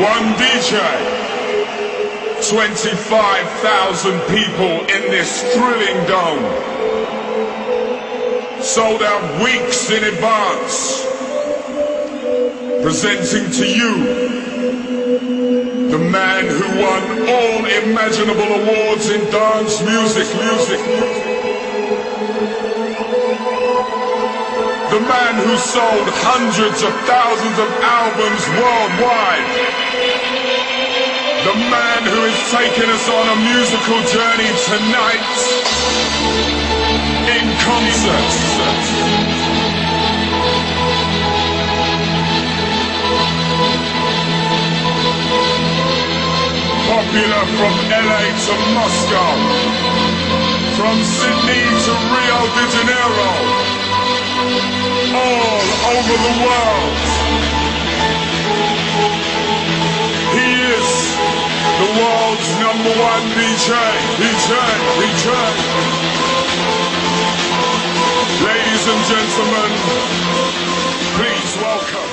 one DJ. 25,000 people in this thrilling dome. Sold out weeks in advance. Presenting to you the man who won all imaginable awards in dance music, music. The man who sold hundreds of thousands of albums worldwide. The man who is taking us on a musical journey tonight in concert. Popular from LA to Moscow, from Sydney to Rio de Janeiro, all over the world. The world's number one DJ, DJ, DJ. Ladies and gentlemen, please welcome.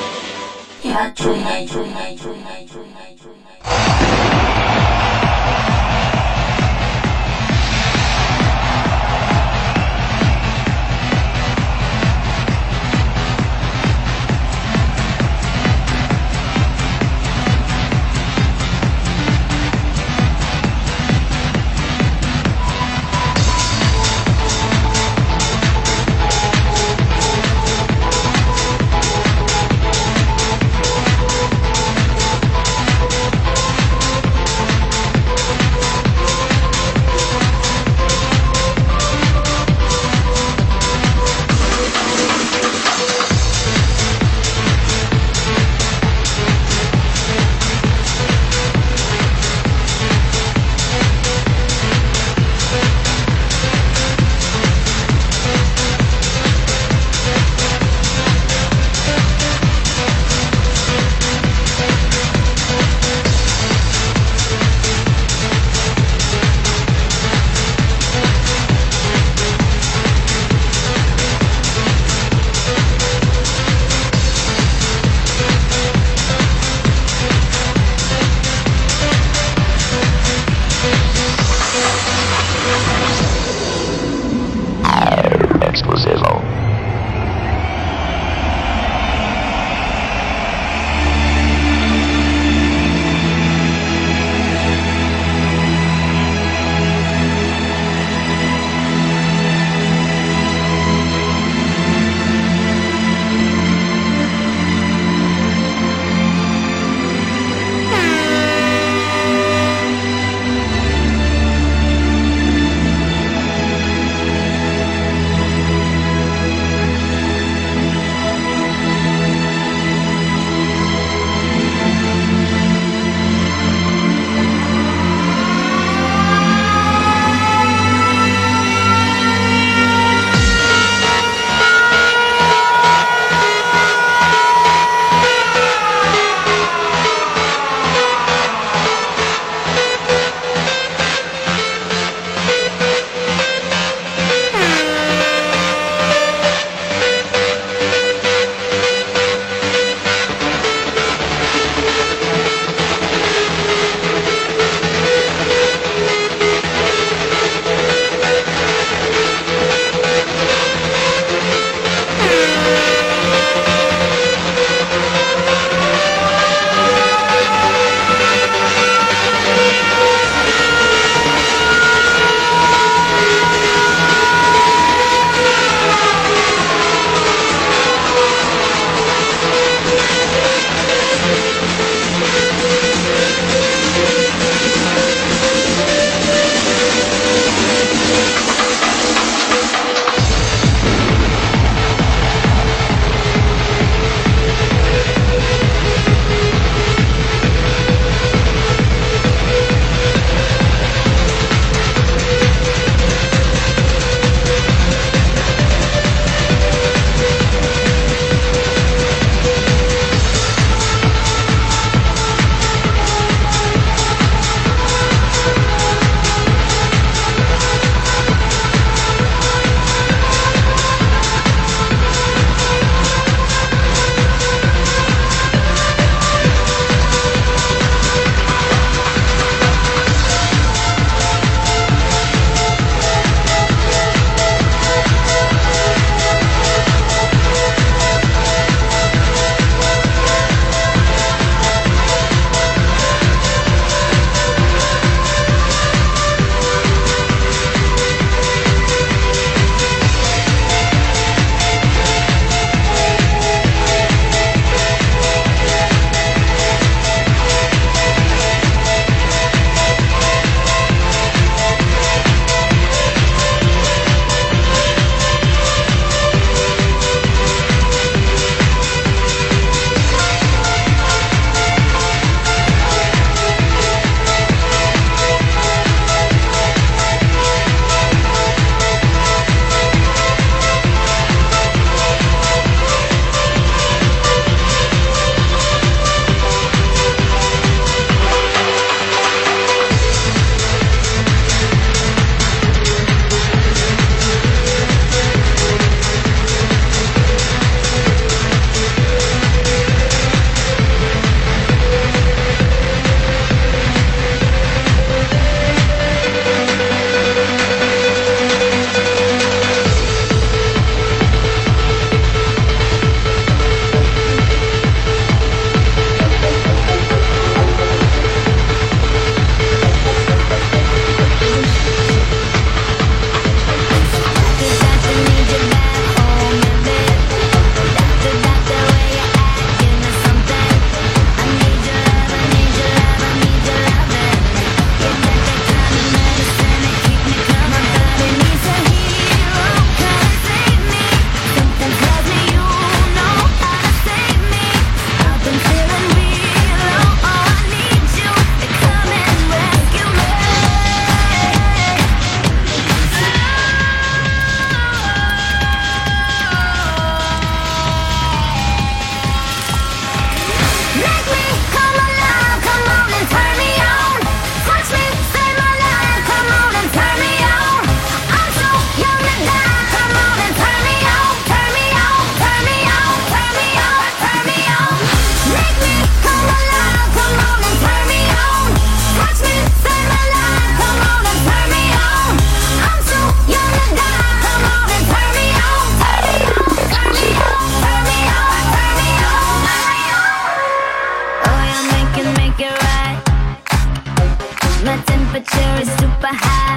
Zero super high.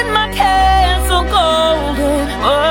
Oh.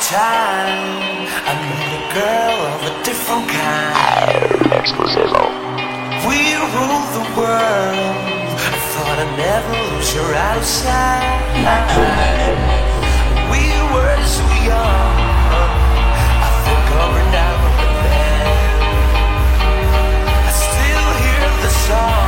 time I met a girl of a different kind. We rule the world. I thought I'd never lose her outside. We were so young. I think over now and then. I still hear the song.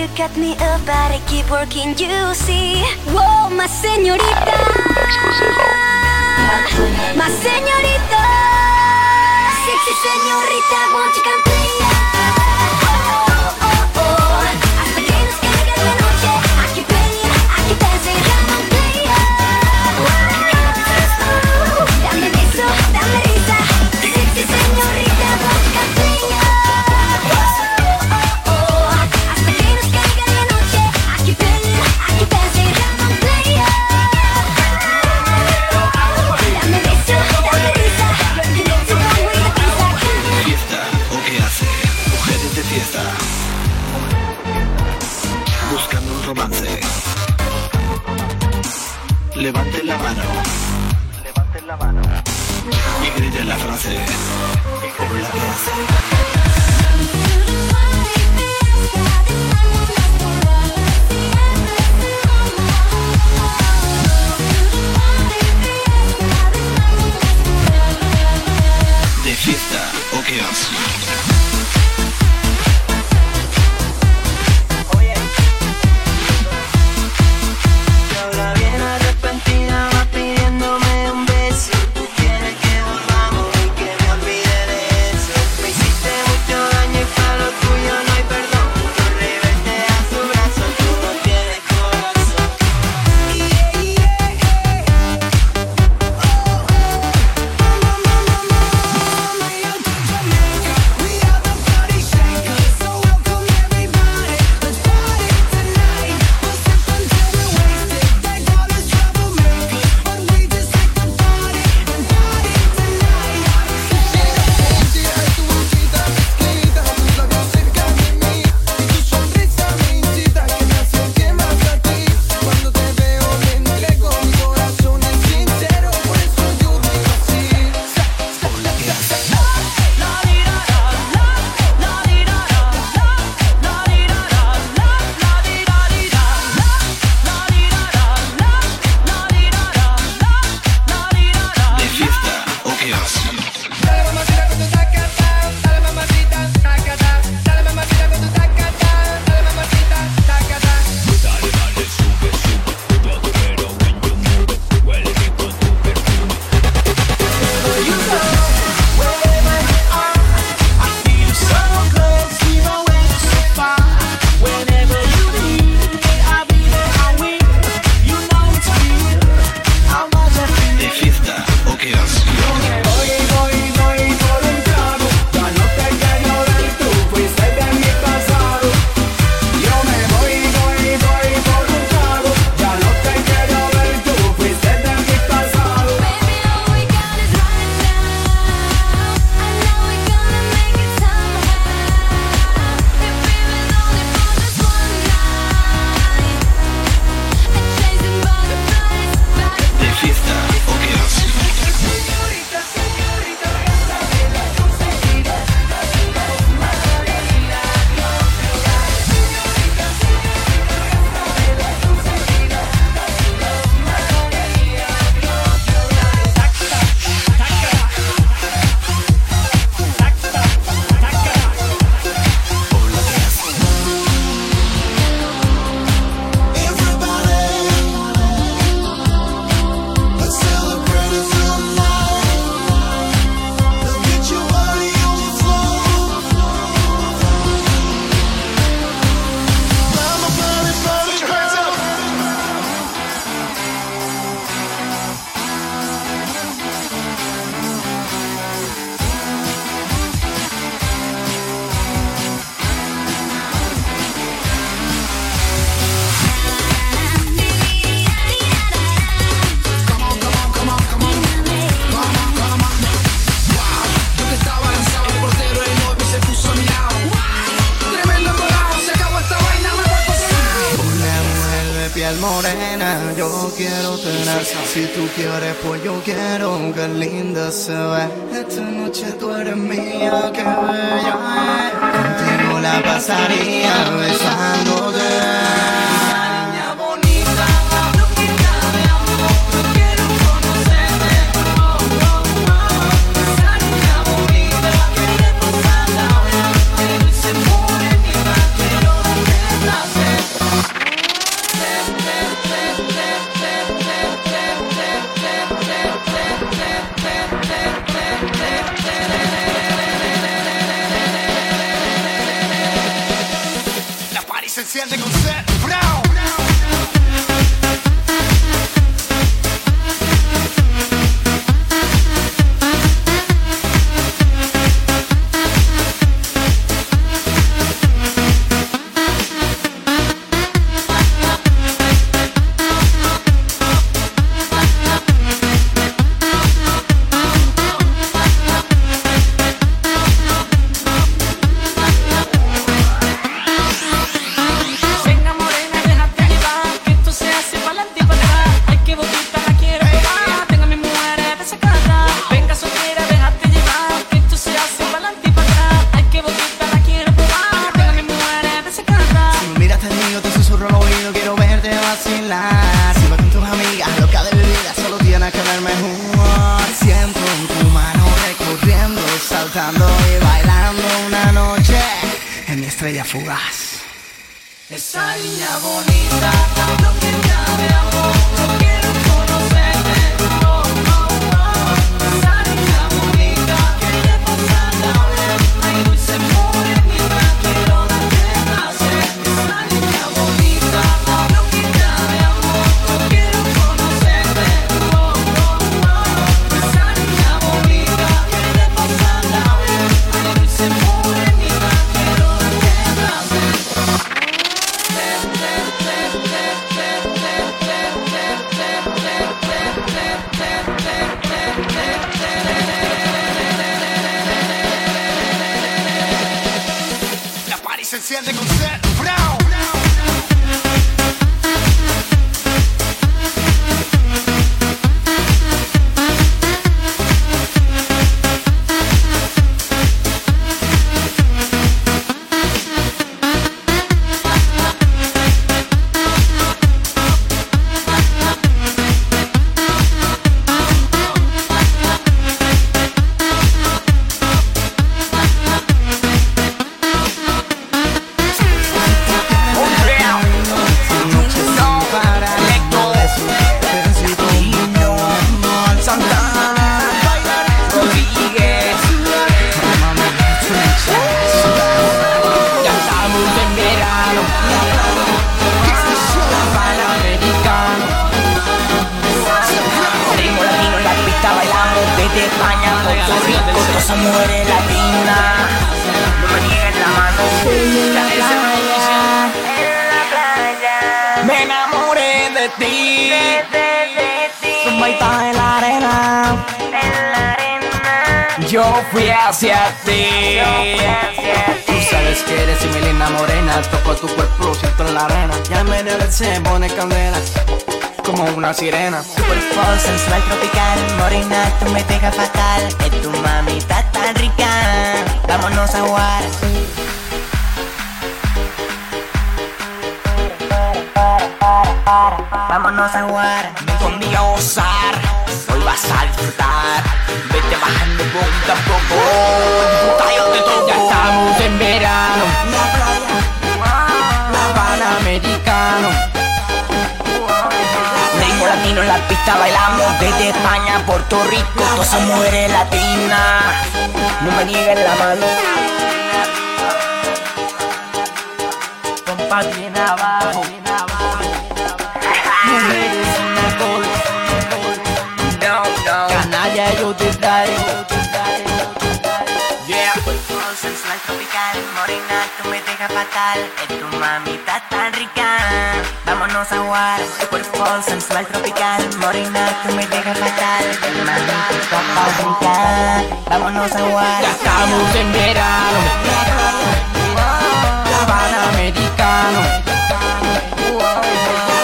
look at me up, but I keep working, you see. Whoa, my senorita. My senorita. Sexy senorita, won't you come play? morena, yo quiero tener. Si tú quieres, pues yo quiero que linda se ve. Esta noche tú eres mía, que bella. es. Contigo la pasaría besándote. Estrella fugaz. Esa niña bonita, tanto que ya de amor, yo quiero conocerte. se muere la linda. No me niegues la mano. En la, playa, en la playa. Me enamoré de ti. De, de, de, de en la arena. En la arena. Yo fui hacia ti. Yo fui hacia ti. Tú sabes que eres mi linda morena. Toco tu cuerpo, siento en la arena. Ya me se pone candela. Como una sirena. Cuerpo sensual tropical, morena, tú me dejas fatal. Es tu mamita tan rica. Vámonos a jugar. Vámonos a jugar. Ven conmigo a gozar. Hoy vas a disfrutar. Vete bajando poquito a poco. Yo te toco. Ya estamos en verano Panamericano Ritmo latino en la pista bailamos desde España a Puerto Rico, todas esas mujeres latinas. No me nieguen la mano. Compa bien abajo Mujeres sin alcohol No, no. Canalla yo te traigo Yeah. Sensual tropical, morena, tú me dejas fatal. Es tu mamita tan rica. Vámonos a jugar. Tu cuerpo sensual tropical, morena, tú me dejas fatal. Es tu mamita tan rica. Vámonos a jugar. Ya estamos en verano Panamericano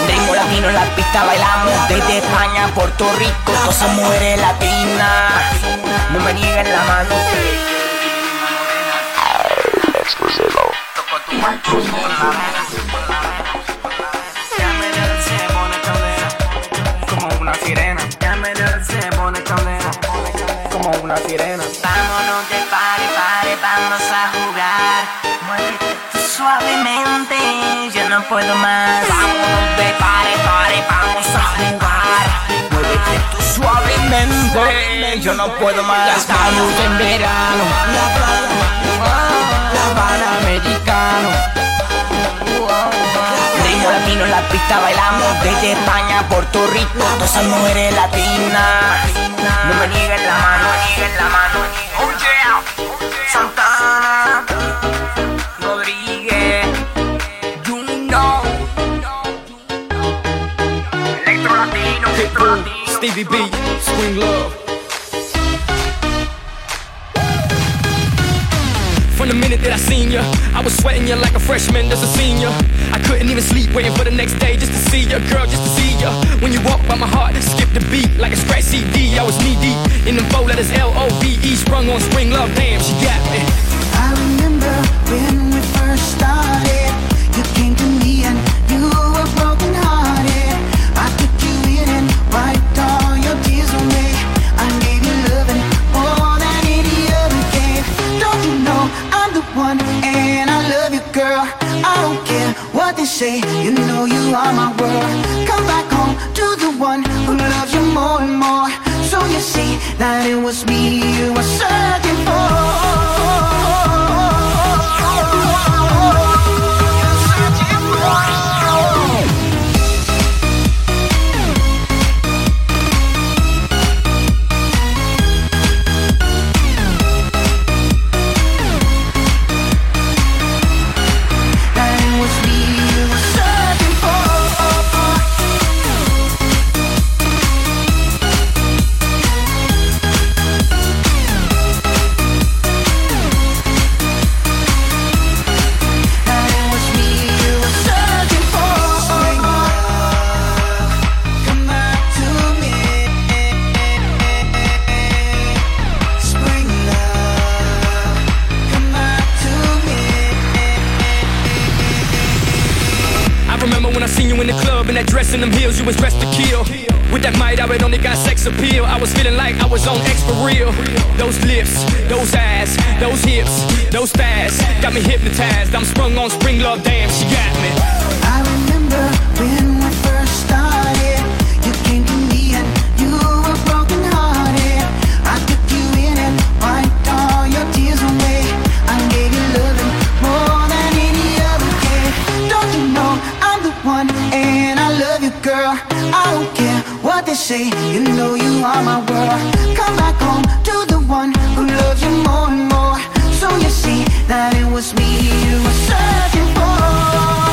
Ritmo latino en la pista bailamos desde España a Puerto Rico, todas esas mujeres latinas. No me nieguen la mano. Como una sirena. Pare, pare, vamos a jugar. Suavemente, yo no puedo más. Pare, vamos a jugar. Suavemente, yo no puedo más. Ya estamos en verano Panamericano latino en la pista bailamos desde España a Puerto Rico. Todas esas mujeres latinas. No me nieguen la mano, nieguen la mano. Oh yeah. Santana. Rodríguez. You know. Electro latino, electro latino. Stevie B, Spring Love. From the minute that I seen ya, I was sweating ya like a freshman as a senior. I couldn't even sleep waiting for the next day just to see ya, girl, just to see ya. When you walk by my heart, skip the beat like a scratch CD. I was knee deep in them four letters L O V E, sprung on spring love. Damn, she got me. I remember when they say. You know you are my world. Come back home to the one who loves you more and more. So you see that it was me you were searching for. That dress and them heels, you was dressed to kill. With that might, I would only got sex appeal. I was feeling like I was on X for real. Those lips, those eyes, those hips, those thighs got me hypnotized. I'm sprung on spring love, damn, she got me. I remember when they say. You know you are my world. Come back home to the one who loves you more and more. So you see that it was me you were searching for.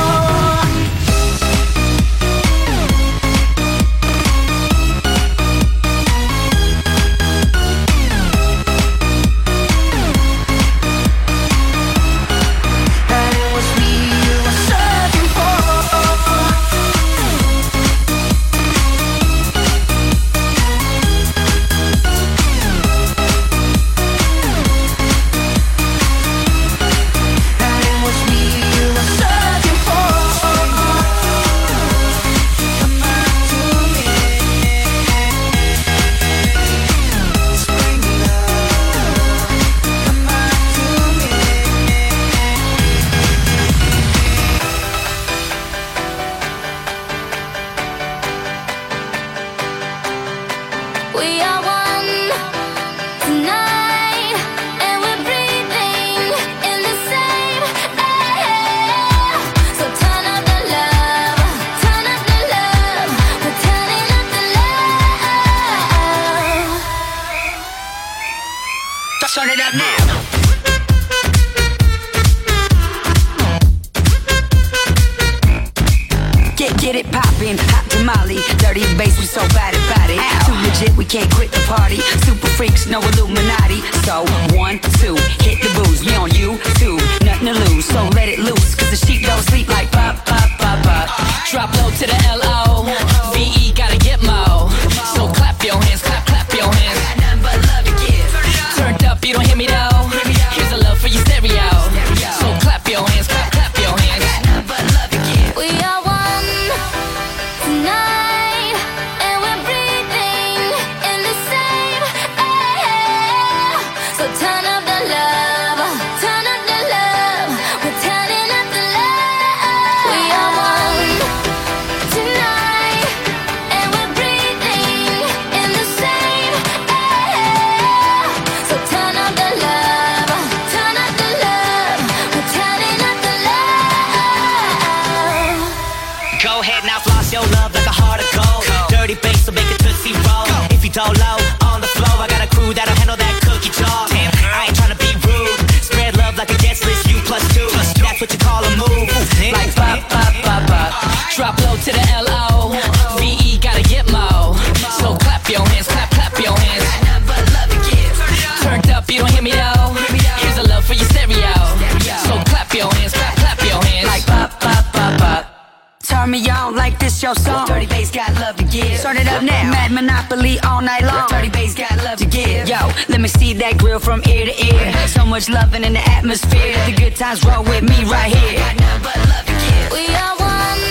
your song. Dirty bass got love to give. Start it up now. Mad Monopoly all night long. Dirty bass got love to give. Yo, let me see that grill from ear to ear. So much loving in the atmosphere. The good times roll with me right here. Got nothing but love to give. We are one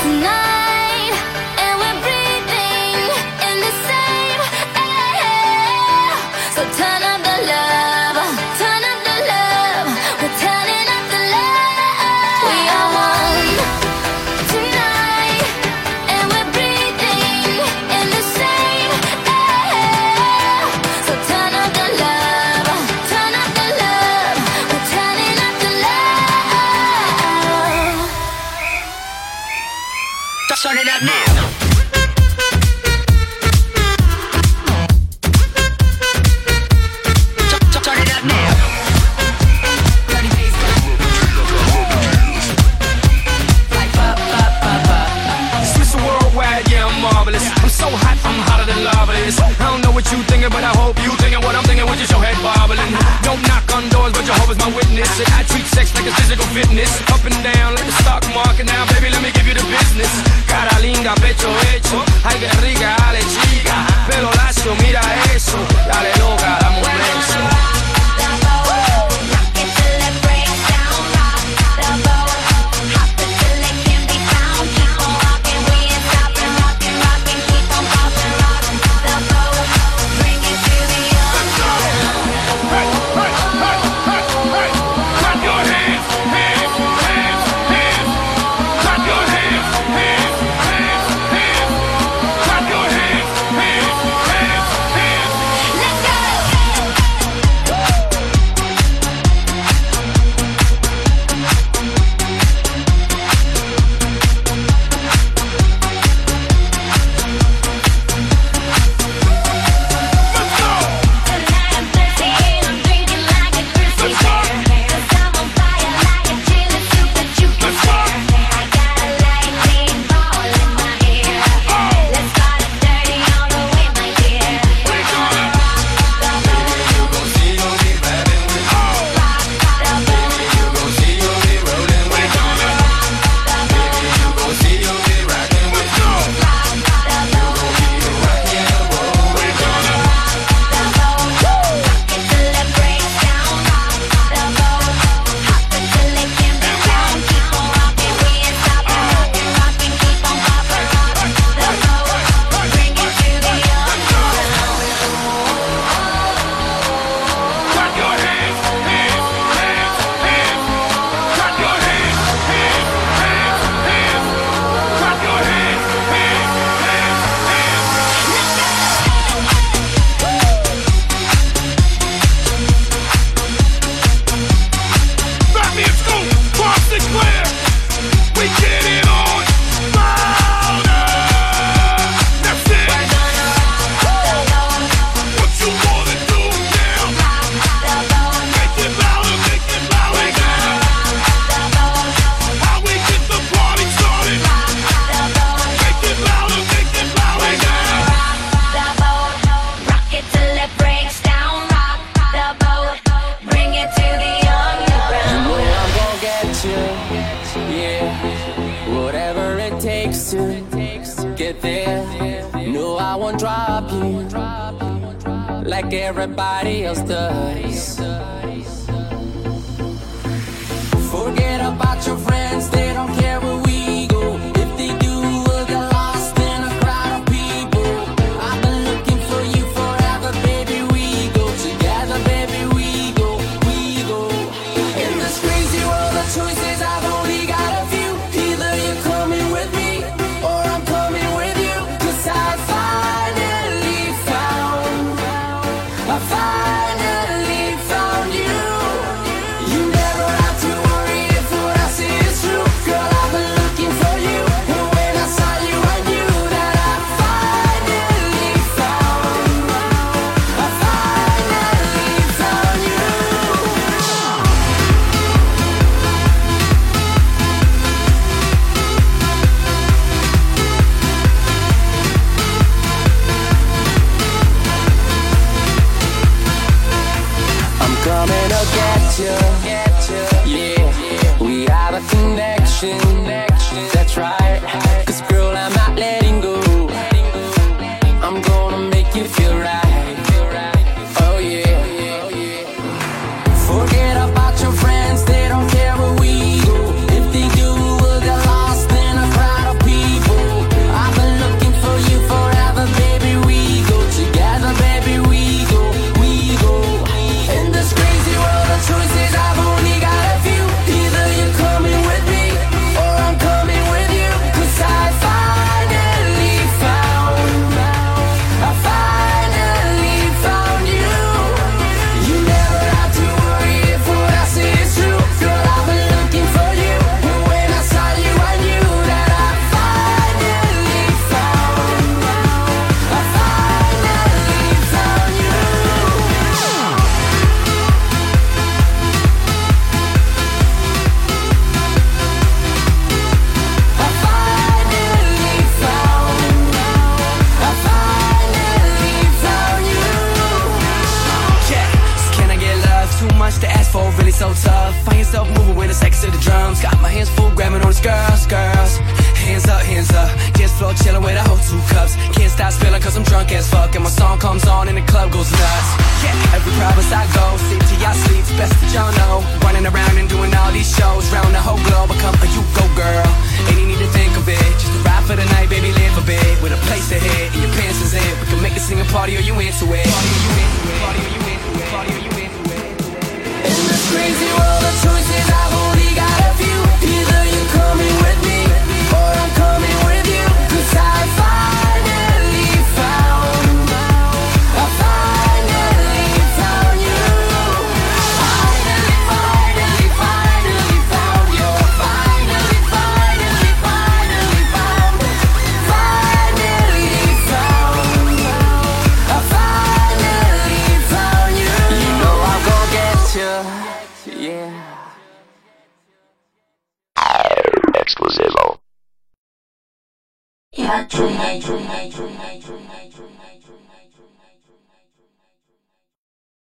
tonight.